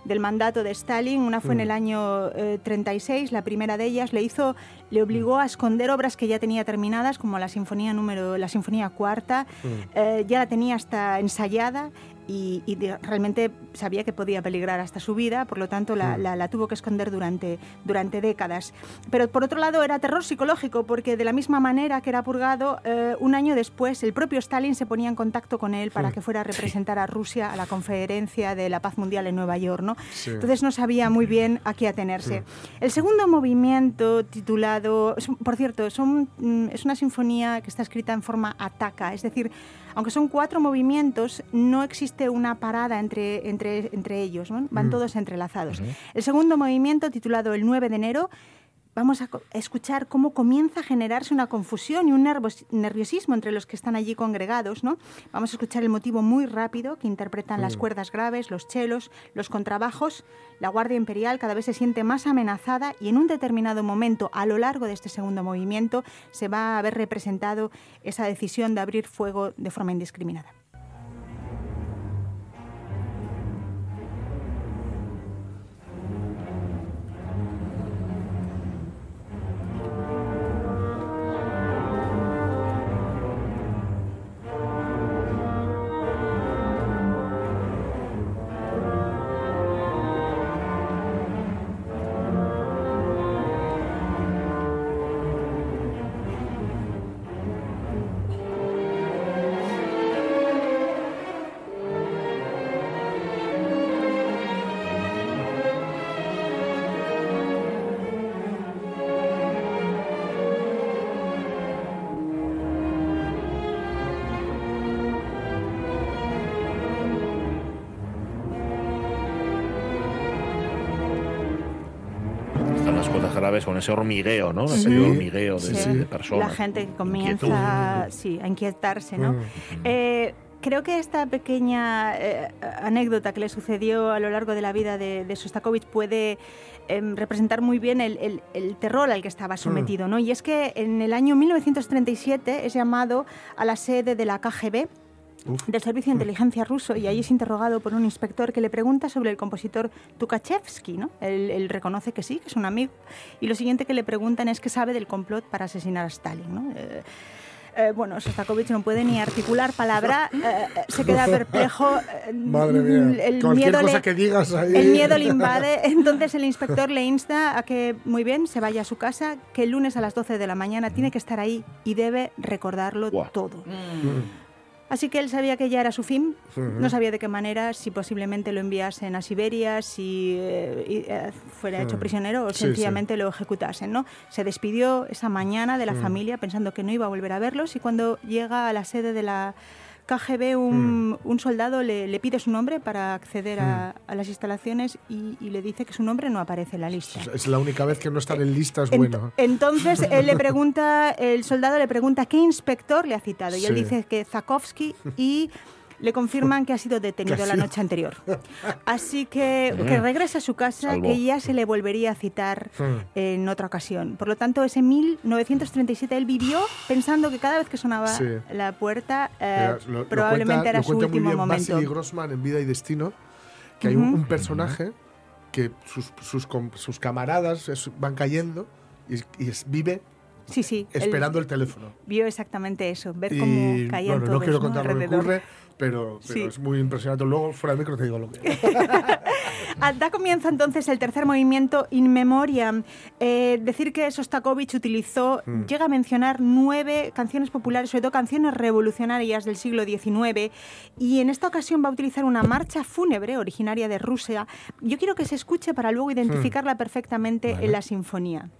del mandato de Stalin. Una fue en Mm. el año eh, 36, la primera de ellas le hizo, le obligó a esconder obras que ya tenía terminadas, como la sinfonía número, la sinfonía cuarta. Eh, ya la tenía hasta ensayada y, y de- realmente sabía que podía peligrar hasta su vida, por lo tanto la, Mm. la- la tuvo que esconder durante, durante décadas. Pero por otro lado era terror psicológico, porque de la misma manera que era purgado, eh, un año después el propio Stalin se ponía en contacto con él para Mm. que fuera a representar a Rusia a la conferencia de la paz mundial en Nueva York. ¿no? Sí. Entonces no sabía muy bien a qué atenerse. El segundo movimiento titulado, por cierto, son, mm, es una sinfonía que está escrita en forma ataca, es decir, aunque son cuatro movimientos, no existe una parada entre, entre, entre ellos, ¿no? van Mm. todos entrelazados. El segundo movimiento, titulado El 9 de enero, vamos a escuchar cómo comienza a generarse una confusión y un nerviosismo entre los que están allí congregados. ¿no? Vamos a escuchar el motivo muy rápido que interpretan las Mm. cuerdas graves, los chelos, los contrabajos. La Guardia Imperial cada vez se siente más amenazada y en un determinado momento, a lo largo de este segundo movimiento, se va a ver representado esa decisión de abrir fuego de forma indiscriminada. Graves con ese hormigueo, ¿no? Sí. Ese hormigueo de, Sí. de personas. La gente que comienza sí, a inquietarse, ¿no? Mm. Eh, creo que esta pequeña eh, anécdota que le sucedió a lo largo de la vida de, de Sostakovich puede em, representar muy bien el, el- el terror al que estaba sometido, ¿no? Y es que en el año 1937 es llamado a la sede de la KGB, del Servicio de Inteligencia ruso y ahí es interrogado por un inspector que le pregunta sobre el compositor Tukhachevsky. ¿no? Él, él reconoce que sí, que es un amigo. Y lo siguiente que le preguntan es que sabe del complot para asesinar a Stalin. ¿no? Eh, eh, bueno, Sostakovich no puede ni articular palabra, eh, eh, se queda [LAUGHS] perplejo. eh, Madre mía. El Cualquier miedo, cosa le, que digas ahí. el miedo le invade. Entonces el inspector le insta a que, muy bien, se vaya a su casa, que el lunes a las 12 de la mañana tiene que estar ahí y debe recordarlo todo. Así que él sabía que ya era su fin, no sabía de qué manera, si posiblemente lo enviasen a Siberia, si eh, eh, fuera hecho prisionero o Sí, sencillamente lo ejecutasen. ¿no? Se despidió esa mañana de la Mm. familia pensando que no iba a volver a verlos y cuando llega a la sede de la KGB un, un soldado le, le pide su nombre para acceder a, a las instalaciones y, y le dice que su nombre no aparece en la lista. Es la única vez que no estar en listas Ent- bueno. Entonces él le pregunta, el soldado le pregunta qué inspector le ha citado y él Sí. dice que Zakovsky y le confirman que ha sido detenido Que la noche anterior. Así que, que Mm. regresa a su casa, Salvo. que ya se le volvería a citar Mm. en otra ocasión. Por lo tanto, ese 1937 él vivió pensando que cada vez que sonaba Sí. la puerta eh, Mira, lo- lo probablemente cuenta- era su cuenta muy último bien momento. Vasily Grossman en Vida y Destino, que hay un, Ujú. un personaje que sus, sus, sus camaradas van cayendo y, y vive Sí, sí. esperando el teléfono. Vio exactamente eso, ver Y, cómo caían bueno, todos no quiero ¿no? contar lo que ocurre, pero, pero Sí. es muy impresionante. Luego, fuera del micro, te digo lo que [LAUGHS] Ah, Da comienzo entonces el tercer movimiento In Memoriam. Eh, decir que Sostakovich utilizó, Mm. llega a mencionar nueve canciones populares, sobre todo canciones revolucionarias del siglo XIX, y en esta ocasión va a utilizar una marcha fúnebre originaria de Rusia. Yo quiero que se escuche para luego identificarla perfectamente en la sinfonía.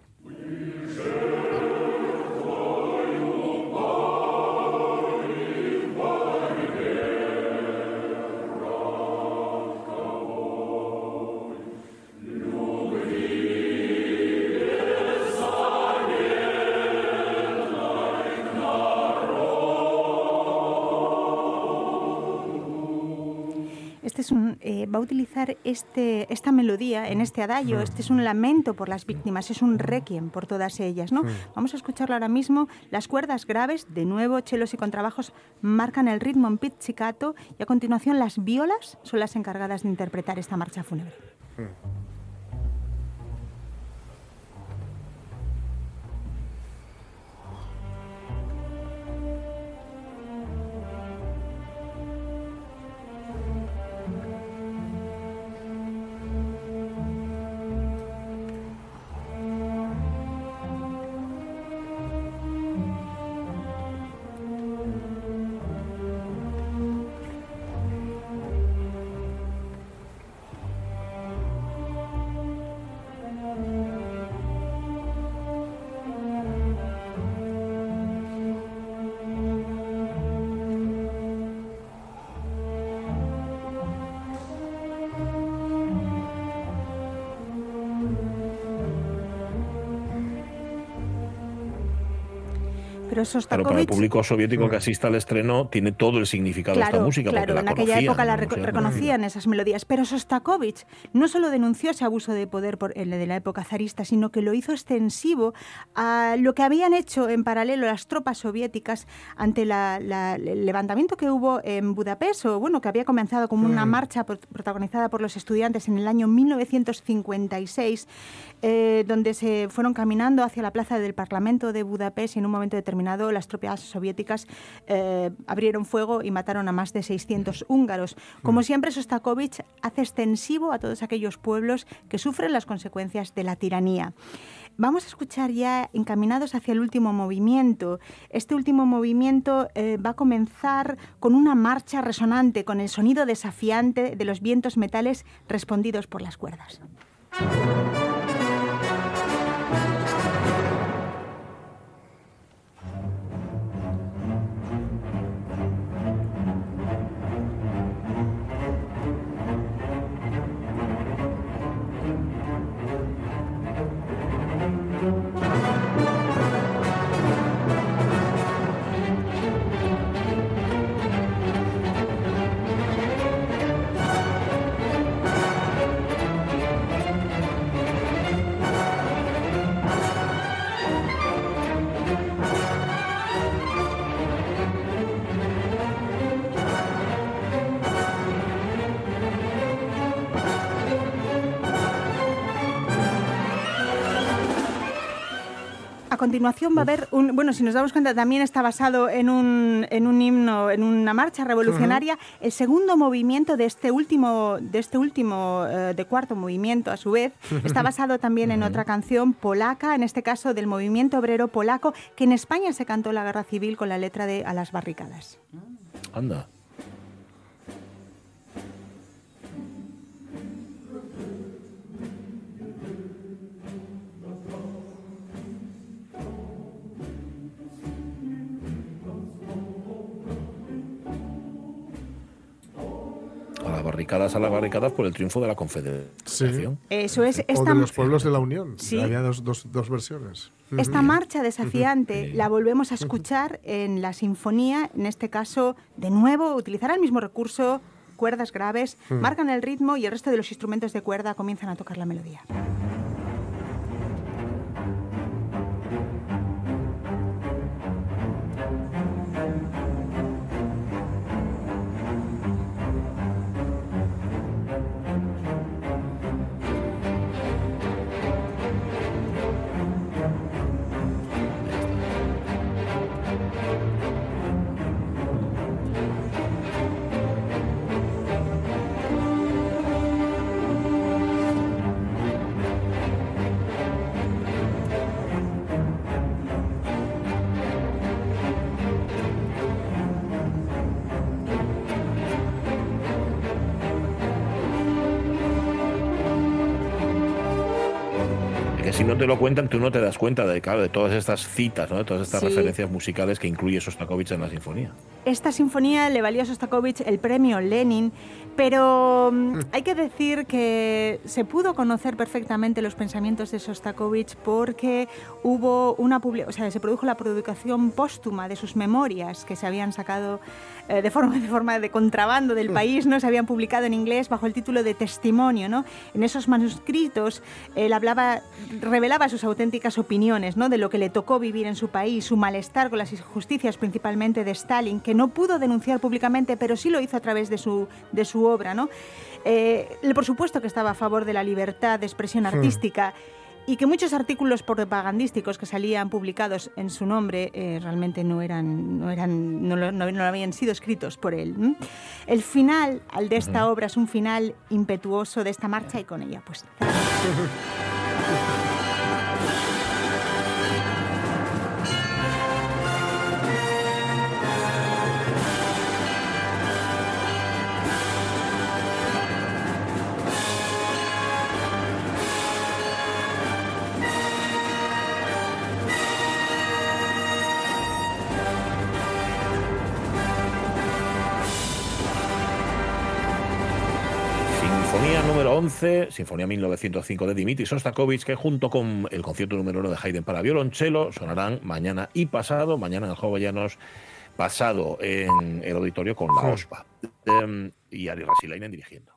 Este es un, eh, va a utilizar este, esta melodía en este adagio. Este es un lamento por las víctimas, es un requiem por todas ellas. ¿no? Vamos a escucharlo ahora mismo. Las cuerdas graves, de nuevo, chelos y contrabajos, marcan el ritmo en pizzicato y a continuación las violas son las encargadas de interpretar esta marcha fúnebre. Pero Claro, para el Sostakovich... público soviético que asista al estreno tiene todo el significado de esta música. claro, porque la en aquella conocían, época la sea, reconocían esas melodías. Pero Sostakovich no solo denunció ese abuso de poder por, el de la época zarista, sino que lo hizo extensivo a lo que habían hecho en paralelo las tropas soviéticas ante la- la- el levantamiento que hubo en Budapest, o bueno, que había comenzado como una Mm. marcha pro- protagonizada por los estudiantes en el año 1956, eh, donde se fueron caminando hacia la plaza del Parlamento de Budapest y en un momento determinado las tropas soviéticas eh, abrieron fuego y mataron a más de 600 húngaros. Como siempre, Sostakovich hace extensivo a todos aquellos pueblos que sufren las consecuencias de la tiranía. Vamos a escuchar ya encaminados hacia el último movimiento. Este último movimiento eh, va a comenzar con una marcha resonante, con el sonido desafiante de los vientos metales respondidos por las cuerdas. Continuación va a haber un, bueno, si nos damos cuenta, también está basado en un, en un himno, en una marcha revolucionaria. El segundo movimiento de este último, de este último, eh, de cuarto movimiento, a su vez, está basado [LAUGHS] también en otra canción polaca, en este caso del movimiento obrero polaco, que en España se cantó la guerra civil con la letra de A las barricadas. Anda. Barricadas, a las barricadas por el triunfo de la Confederación. Eso es O esta, de los pueblos de la Unión. Sí. Había dos, dos, dos versiones. esta marcha desafiante la volvemos a escuchar en la sinfonía, en este caso, de nuevo, utilizará el mismo recurso, cuerdas graves, marcan el ritmo y el resto de los instrumentos de cuerda comienzan a tocar la melodía. Te lo cuentan, tú no te das cuenta de, claro, de todas estas citas, ¿no? de todas estas Sí. referencias musicales que incluye Sostakovich en la sinfonía. Esta sinfonía le valió a Sostakovich el premio Lenin, pero mm, hay que decir que se pudo conocer perfectamente los pensamientos de Sostakovich porque hubo una o sea, se produjo la publicación póstuma de sus memorias que se habían sacado eh, de forma [LAUGHS] de forma de contrabando del país, no se habían publicado en inglés bajo el título de testimonio, ¿no? En esos manuscritos él hablaba revelaba sus auténticas opiniones, ¿no? De lo que le tocó vivir en su país, su malestar con las injusticias principalmente de Stalin, que no pudo denunciar públicamente, pero sí lo hizo a través de su de su obra, ¿no? Eh, por supuesto que estaba a favor de la libertad de expresión Hmm. artística y que muchos artículos propagandísticos que salían publicados en su nombre eh, realmente no eran no eran no, lo- no- no habían sido escritos por él. ¿m? El final al de esta obra es un final impetuoso de esta marcha y con ella pues [LAUGHS] 11, Sinfonía 1905 de Dimitri Sostakovich, que junto con el concierto número 1 de Haydn para violonchelo sonarán mañana y pasado, mañana en el Jovellanos, pasado en el auditorio con la. OSPA. Em, y Ari Rasilainen dirigiendo.